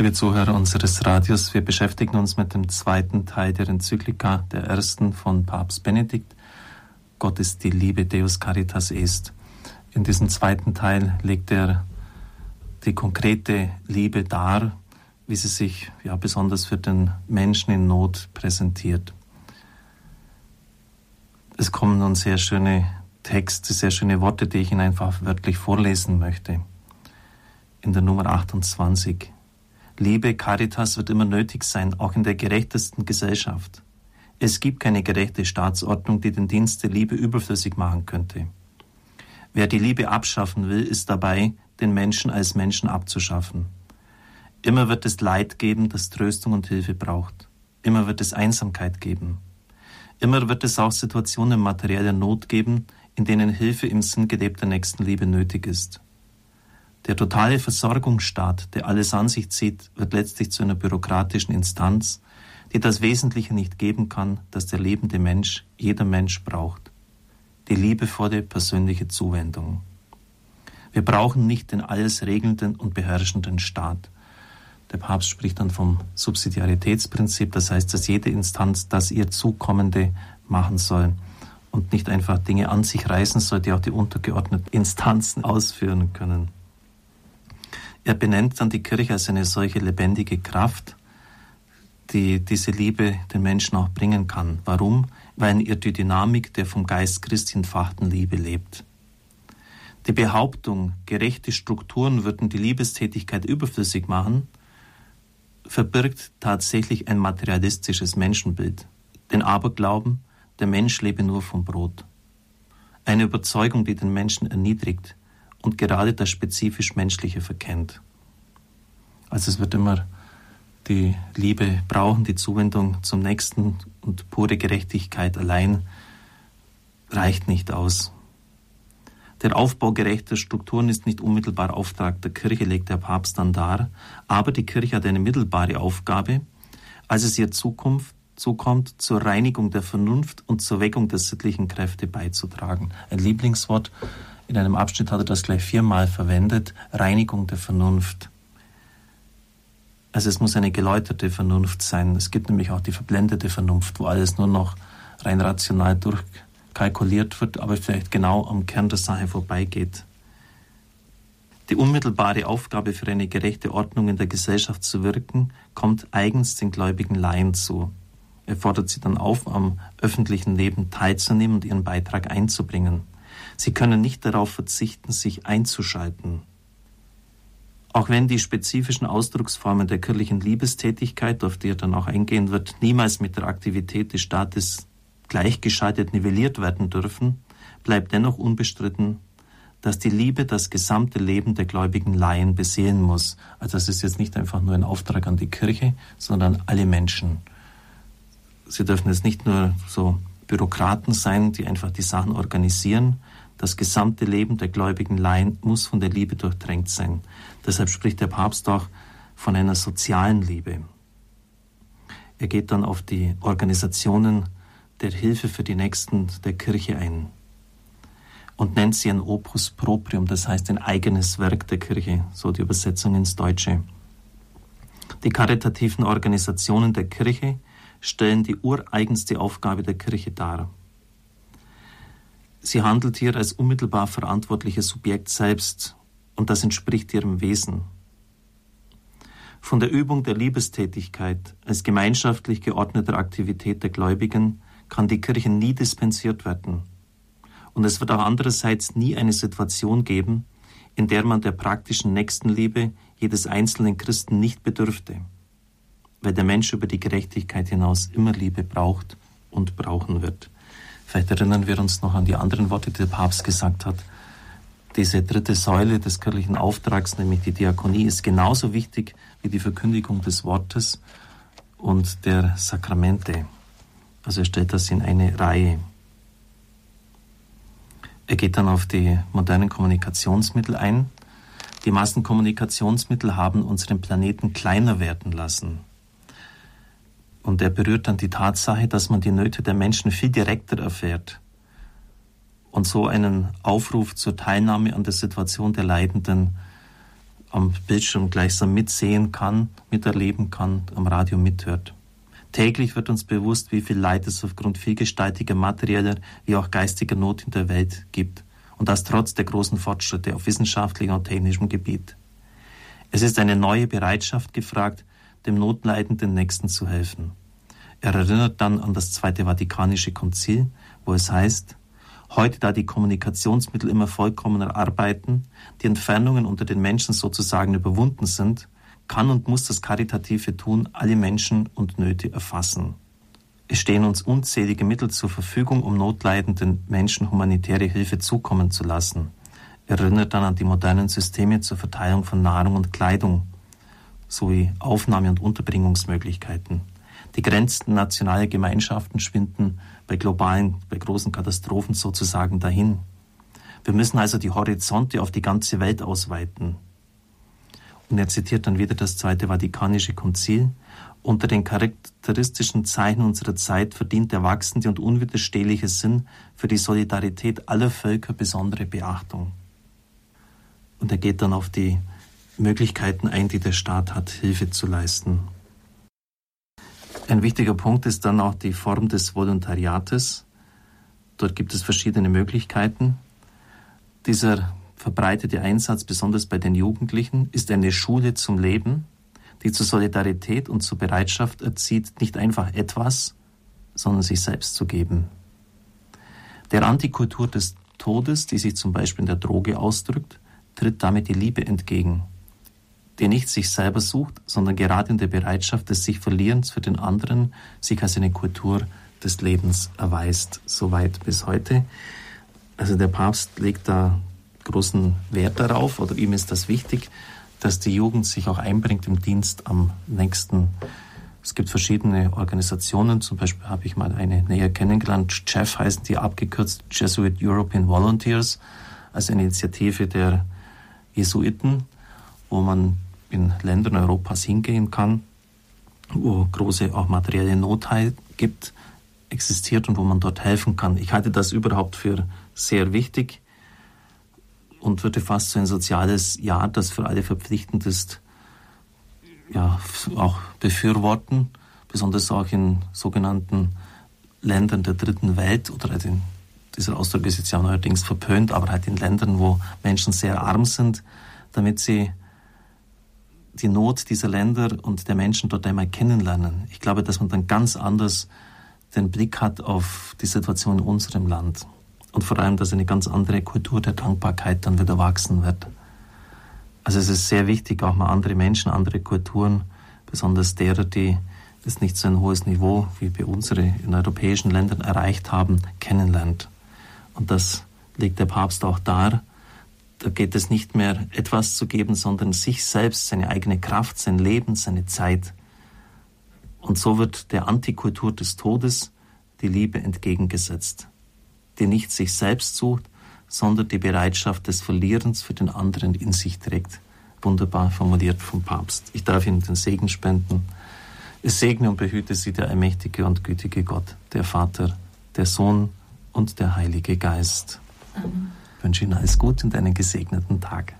Liebe Zuhörer unseres Radios, wir beschäftigen uns mit dem zweiten Teil der Enzyklika, der ersten von Papst Benedikt. Gott ist die Liebe, Deus Caritas est. In diesem zweiten Teil legt er die konkrete Liebe dar, wie sie sich ja besonders für den Menschen in Not präsentiert. Es kommen nun sehr schöne Texte, sehr schöne Worte, die ich Ihnen einfach wörtlich vorlesen möchte. In der Nummer 28. Liebe Caritas wird immer nötig sein, auch in der gerechtesten Gesellschaft. Es gibt keine gerechte Staatsordnung, die den Dienst der Liebe überflüssig machen könnte. Wer die Liebe abschaffen will, ist dabei, den Menschen als Menschen abzuschaffen. Immer wird es Leid geben, das Tröstung und Hilfe braucht. Immer wird es Einsamkeit geben. Immer wird es auch Situationen materieller Not geben, in denen Hilfe im Sinn gelebter Nächstenliebe nötig ist. Der totale Versorgungsstaat, der alles an sich zieht, wird letztlich zu einer bürokratischen Instanz, die das Wesentliche nicht geben kann, das der lebende Mensch, jeder Mensch braucht. Die liebevolle persönliche Zuwendung. Wir brauchen nicht den alles regelnden und beherrschenden Staat. Der Papst spricht dann vom Subsidiaritätsprinzip, das heißt, dass jede Instanz das ihr Zukommende machen soll und nicht einfach Dinge an sich reißen soll, die auch die untergeordneten Instanzen ausführen können. Er benennt dann die Kirche als eine solche lebendige Kraft, die diese Liebe den Menschen auch bringen kann. Warum? Weil in ihr die Dynamik der vom Geist Christi entfachten Liebe lebt. Die Behauptung, gerechte Strukturen würden die Liebestätigkeit überflüssig machen, verbirgt tatsächlich ein materialistisches Menschenbild. Den Aberglauben, der Mensch lebe nur vom Brot. Eine Überzeugung, die den Menschen erniedrigt und gerade das spezifisch Menschliche verkennt. Also es wird immer die Liebe brauchen, die Zuwendung zum Nächsten und pure Gerechtigkeit allein reicht nicht aus. Der Aufbau gerechter Strukturen ist nicht unmittelbar Auftrag der Kirche, legt der Papst dann dar, aber die Kirche hat eine mittelbare Aufgabe, als es ihr Zukunft zukommt, zur Reinigung der Vernunft und zur Weckung der sittlichen Kräfte beizutragen. Ein Lieblingswort, in einem Abschnitt hat er das gleich viermal verwendet, Reinigung der Vernunft. Also es muss eine geläuterte Vernunft sein. Es gibt nämlich auch die verblendete Vernunft, wo alles nur noch rein rational durchkalkuliert wird, aber vielleicht genau am Kern der Sache vorbeigeht. Die unmittelbare Aufgabe für eine gerechte Ordnung in der Gesellschaft zu wirken, kommt eigens den gläubigen Laien zu. Er fordert sie dann auf, am öffentlichen Leben teilzunehmen und ihren Beitrag einzubringen. Sie können nicht darauf verzichten, sich einzuschalten. Auch wenn die spezifischen Ausdrucksformen der kirchlichen Liebestätigkeit, auf die er dann auch eingehen wird, niemals mit der Aktivität des Staates gleichgeschaltet nivelliert werden dürfen, bleibt dennoch unbestritten, dass die Liebe das gesamte Leben der gläubigen Laien beseelen muss. Also das ist jetzt nicht einfach nur ein Auftrag an die Kirche, sondern alle Menschen. Sie dürfen jetzt nicht nur so Bürokraten sein, die einfach die Sachen organisieren, das gesamte Leben der gläubigen Laien muss von der Liebe durchdrängt sein. Deshalb spricht der Papst auch von einer sozialen Liebe. Er geht dann auf die Organisationen der Hilfe für die Nächsten der Kirche ein und nennt sie ein Opus Proprium, das heißt ein eigenes Werk der Kirche, so die Übersetzung ins Deutsche. Die karitativen Organisationen der Kirche stellen die ureigenste Aufgabe der Kirche dar. Sie handelt hier als unmittelbar verantwortliches Subjekt selbst und das entspricht ihrem Wesen. Von der Übung der Liebestätigkeit als gemeinschaftlich geordneter Aktivität der Gläubigen kann die Kirche nie dispensiert werden. Und es wird auch andererseits nie eine Situation geben, in der man der praktischen Nächstenliebe jedes einzelnen Christen nicht bedürfte, weil der Mensch über die Gerechtigkeit hinaus immer Liebe braucht und brauchen wird. Vielleicht erinnern wir uns noch an die anderen Worte, die der Papst gesagt hat. Diese dritte Säule des kirchlichen Auftrags, nämlich die Diakonie, ist genauso wichtig wie die Verkündigung des Wortes und der Sakramente. Also er stellt das in eine Reihe. Er geht dann auf die modernen Kommunikationsmittel ein. Die Massenkommunikationsmittel haben unseren Planeten kleiner werden lassen. Und er berührt dann die Tatsache, dass man die Nöte der Menschen viel direkter erfährt und so einen Aufruf zur Teilnahme an der Situation der Leidenden am Bildschirm gleichsam mitsehen kann, miterleben kann, am Radio mithört. Täglich wird uns bewusst, wie viel Leid es aufgrund vielgestaltiger materieller wie auch geistiger Not in der Welt gibt. Und das trotz der großen Fortschritte auf wissenschaftlichem und technischem Gebiet. Es ist eine neue Bereitschaft gefragt, dem notleidenden Nächsten zu helfen. Er erinnert dann an das Zweite Vatikanische Konzil, wo es heißt, Heute, da die Kommunikationsmittel immer vollkommener arbeiten, die Entfernungen unter den Menschen sozusagen überwunden sind, kann und muss das karitative Tun alle Menschen und Nöte erfassen. Es stehen uns unzählige Mittel zur Verfügung, um notleidenden Menschen humanitäre Hilfe zukommen zu lassen. Erinnert dann an die modernen Systeme zur Verteilung von Nahrung und Kleidung sowie Aufnahme- und Unterbringungsmöglichkeiten. Die Grenzen nationaler Gemeinschaften schwinden bei globalen, bei großen Katastrophen sozusagen dahin. Wir müssen also die Horizonte auf die ganze Welt ausweiten. Und er zitiert dann wieder das Zweite Vatikanische Konzil. Unter den charakteristischen Zeichen unserer Zeit verdient der wachsende und unwiderstehliche Sinn für die Solidarität aller Völker besondere Beachtung. Und er geht dann auf die Möglichkeiten ein, die der Staat hat, Hilfe zu leisten. Ein wichtiger Punkt ist dann auch die Form des Volontariates. Dort gibt es verschiedene Möglichkeiten. Dieser verbreitete Einsatz, besonders bei den Jugendlichen, ist eine Schule zum Leben, die zur Solidarität und zur Bereitschaft erzieht, nicht einfach etwas, sondern sich selbst zu geben. Der Antikultur des Todes, die sich zum Beispiel in der Droge ausdrückt, tritt damit die Liebe entgegen der nicht sich selber sucht, sondern gerade in der Bereitschaft des sich Verlierens für den anderen sich als eine Kultur des Lebens erweist. Soweit bis heute. Also der Papst legt da großen Wert darauf, oder ihm ist das wichtig, dass die Jugend sich auch einbringt im Dienst am nächsten. Es gibt verschiedene Organisationen, zum Beispiel habe ich mal eine näher kennengelernt, Jeff heißen die abgekürzt Jesuit European Volunteers, als Initiative der Jesuiten, wo man in Ländern Europas hingehen kann, wo große auch materielle Not gibt, existiert und wo man dort helfen kann. Ich halte das überhaupt für sehr wichtig und würde fast so ein soziales Jahr, das für alle verpflichtend ist, ja, auch befürworten, besonders auch in sogenannten Ländern der dritten Welt oder halt in, dieser Ausdruck ist jetzt ja neuerdings verpönt, aber halt in Ländern, wo Menschen sehr arm sind, damit sie die Not dieser Länder und der Menschen dort einmal kennenlernen. Ich glaube, dass man dann ganz anders den Blick hat auf die Situation in unserem Land. Und vor allem, dass eine ganz andere Kultur der Dankbarkeit dann wieder wachsen wird. Also es ist sehr wichtig, auch mal andere Menschen, andere Kulturen, besonders derer, die es nicht so ein hohes Niveau wie bei unseren in europäischen Ländern erreicht haben, kennenlernt. Und das legt der Papst auch dar, da geht es nicht mehr etwas zu geben, sondern sich selbst, seine eigene Kraft, sein Leben, seine Zeit. Und so wird der Antikultur des Todes die Liebe entgegengesetzt, die nicht sich selbst sucht, sondern die Bereitschaft des Verlierens für den anderen in sich trägt. Wunderbar formuliert vom Papst. Ich darf Ihnen den Segen spenden. Es segne und behüte Sie der allmächtige und gütige Gott, der Vater, der Sohn und der Heilige Geist. Amen. Ich wünsche Ihnen alles Gute und einen gesegneten Tag.